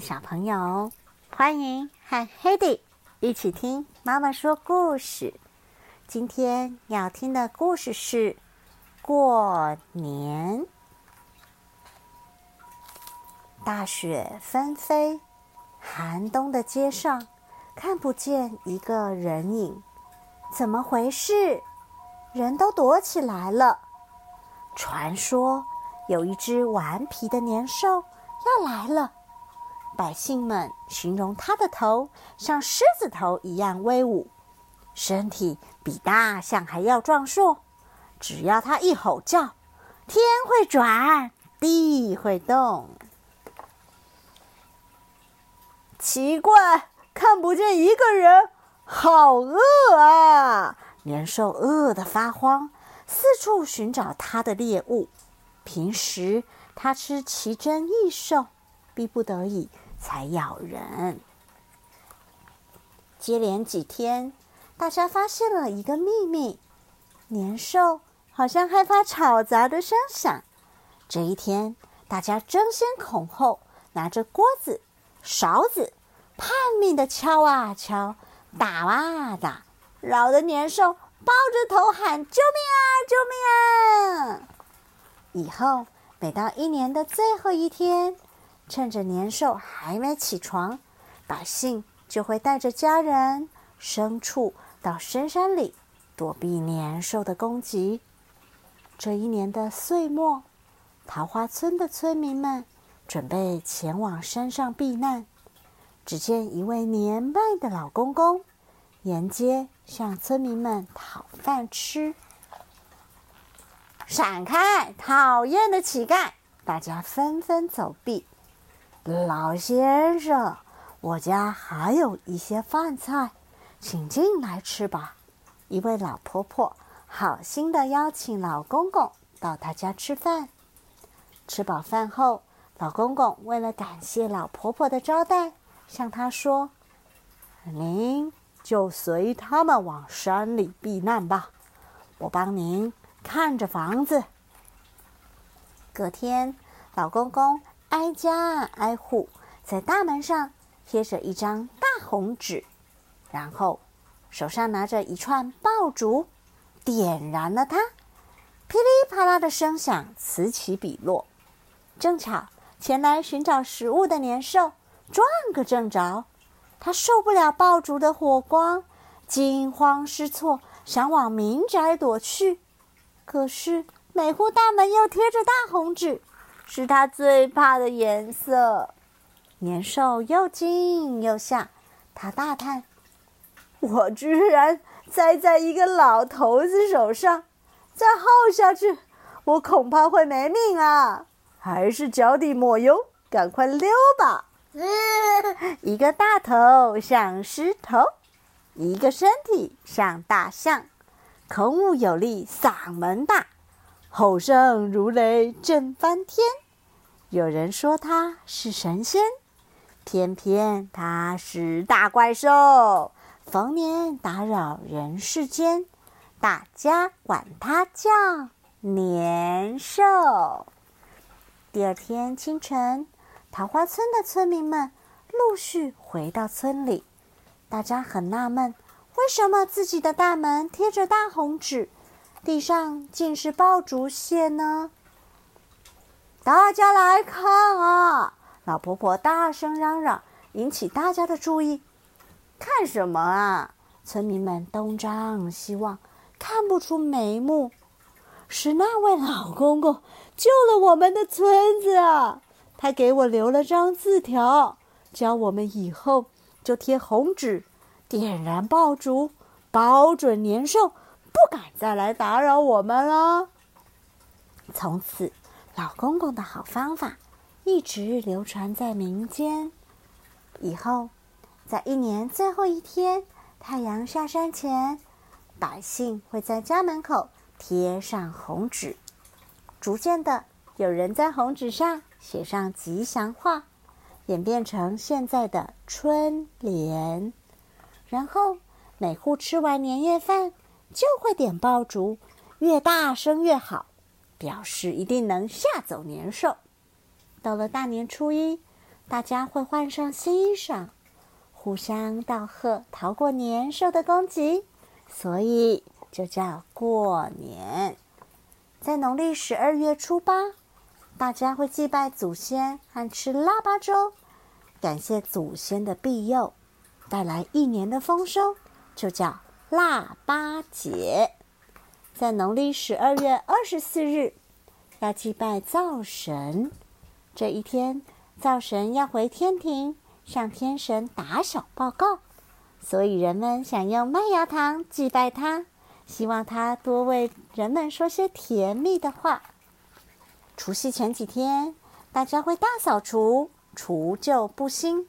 小朋友，欢迎和 Hedy 一起听妈妈说故事。今天要听的故事是过年。大雪纷飞，寒冬的街上看不见一个人影，怎么回事？人都躲起来了。传说有一只顽皮的年兽要来了。百姓们形容他的头像狮子头一样威武，身体比大象还要壮硕。只要他一吼叫，天会转，地会动。奇怪，看不见一个人，好饿啊！年兽饿得发慌，四处寻找他的猎物。平时他吃奇珍异兽，逼不得已。才咬人。接连几天，大家发现了一个秘密：年兽好像害怕吵杂的声响。这一天，大家争先恐后拿着锅子、勺子，拼命的敲啊敲，打啊打，扰得年兽抱着头喊：“救命啊！救命啊！”以后，每到一年的最后一天。趁着年兽还没起床，百姓就会带着家人、牲畜到深山里躲避年兽的攻击。这一年的岁末，桃花村的村民们准备前往山上避难。只见一位年迈的老公公沿街向村民们讨饭吃。闪开，讨厌的乞丐！大家纷纷走避。老先生，我家还有一些饭菜，请进来吃吧。一位老婆婆好心的邀请老公公到她家吃饭。吃饱饭后，老公公为了感谢老婆婆的招待，向她说：“您就随他们往山里避难吧，我帮您看着房子。”隔天，老公公。挨家挨户，在大门上贴着一张大红纸，然后手上拿着一串爆竹，点燃了它，噼里啪啦的声响此起彼落。正巧前来寻找食物的年兽撞个正着，他受不了爆竹的火光，惊慌失措，想往民宅躲去。可是每户大门又贴着大红纸。是他最怕的颜色。年兽又惊又吓，他大叹：“我居然栽在一个老头子手上，再耗下去，我恐怕会没命啊！还是脚底抹油，赶快溜吧。”一个大头像狮头，一个身体像大象，孔武有力，嗓门大。吼声如雷震翻天，有人说他是神仙，偏偏他是大怪兽，逢年打扰人世间，大家管他叫年兽。第二天清晨，桃花村的村民们陆续回到村里，大家很纳闷，为什么自己的大门贴着大红纸？地上竟是爆竹屑呢！大家来看啊！老婆婆大声嚷嚷，引起大家的注意。看什么啊？村民们东张西望，看不出眉目。是那位老公公救了我们的村子啊！他给我留了张字条，教我们以后就贴红纸，点燃爆竹，保准年兽。不敢再来打扰我们了。从此，老公公的好方法一直流传在民间。以后，在一年最后一天，太阳下山前，百姓会在家门口贴上红纸。逐渐的，有人在红纸上写上吉祥话，演变成现在的春联。然后，每户吃完年夜饭。就会点爆竹，越大声越好，表示一定能吓走年兽。到了大年初一，大家会换上新衣裳，互相道贺，逃过年兽的攻击，所以就叫过年。在农历十二月初八，大家会祭拜祖先和吃腊八粥，感谢祖先的庇佑，带来一年的丰收，就叫腊八节。在农历十二月二十四日，要祭拜灶神。这一天，灶神要回天庭向天神打小报告，所以人们想用麦芽糖祭拜他，希望他多为人们说些甜蜜的话。除夕前几天，大家会大扫除，除旧布新。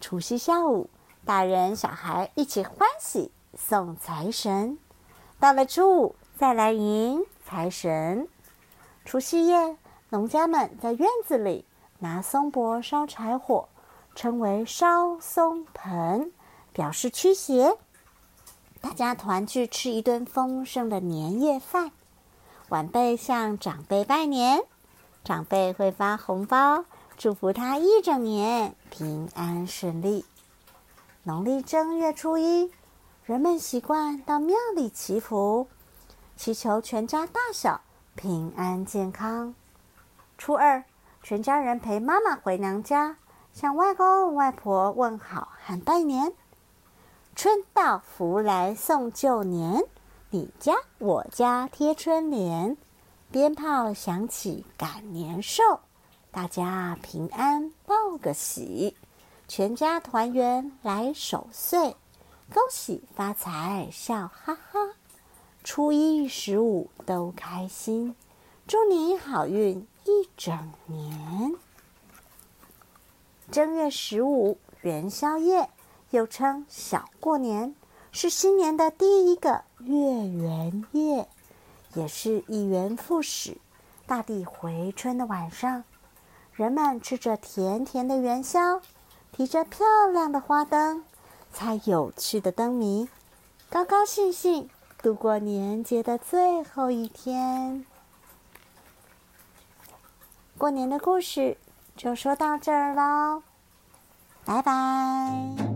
除夕下午，大人小孩一起欢喜送财神。到了初五。再来迎财神。除夕夜，农家们在院子里拿松柏烧柴火，称为烧松盆，表示驱邪。大家团聚吃一顿丰盛的年夜饭。晚辈向长辈拜年，长辈会发红包，祝福他一整年平安顺利。农历正月初一，人们习惯到庙里祈福。祈求全家大小平安健康。初二，全家人陪妈妈回娘家，向外公外婆问好和拜年。春到福来送旧年，你家我家贴春联，鞭炮响起赶年兽，大家平安报个喜，全家团圆来守岁，恭喜发财笑哈哈。初一十五都开心，祝你好运一整年。正月十五元宵夜，又称小过年，是新年的第一个月圆夜，也是一元复始、大地回春的晚上。人们吃着甜甜的元宵，提着漂亮的花灯，猜有趣的灯谜，高高兴兴。度过年节的最后一天，过年的故事就说到这儿喽，拜拜。